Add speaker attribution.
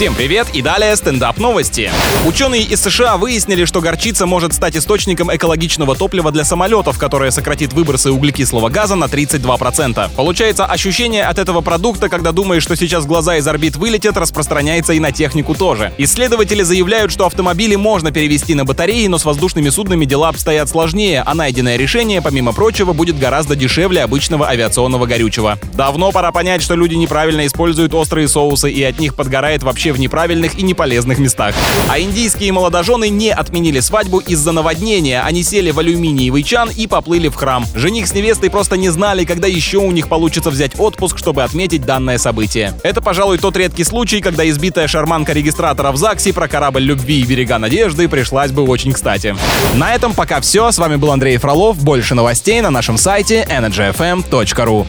Speaker 1: Всем привет и далее стендап новости. Ученые из США выяснили, что горчица может стать источником экологичного топлива для самолетов, которое сократит выбросы углекислого газа на 32%. Получается, ощущение от этого продукта, когда думаешь, что сейчас глаза из орбит вылетят, распространяется и на технику тоже. Исследователи заявляют, что автомобили можно перевести на батареи, но с воздушными суднами дела обстоят сложнее, а найденное решение, помимо прочего, будет гораздо дешевле обычного авиационного горючего. Давно пора понять, что люди неправильно используют острые соусы и от них подгорает вообще в неправильных и неполезных местах. А индийские молодожены не отменили свадьбу из-за наводнения. Они сели в алюминиевый чан и поплыли в храм. Жених с невестой просто не знали, когда еще у них получится взять отпуск, чтобы отметить данное событие. Это, пожалуй, тот редкий случай, когда избитая шарманка регистратора в ЗАГСе про корабль любви и берега надежды пришлась бы очень кстати. На этом пока все. С вами был Андрей Фролов. Больше новостей на нашем сайте energyfm.ru.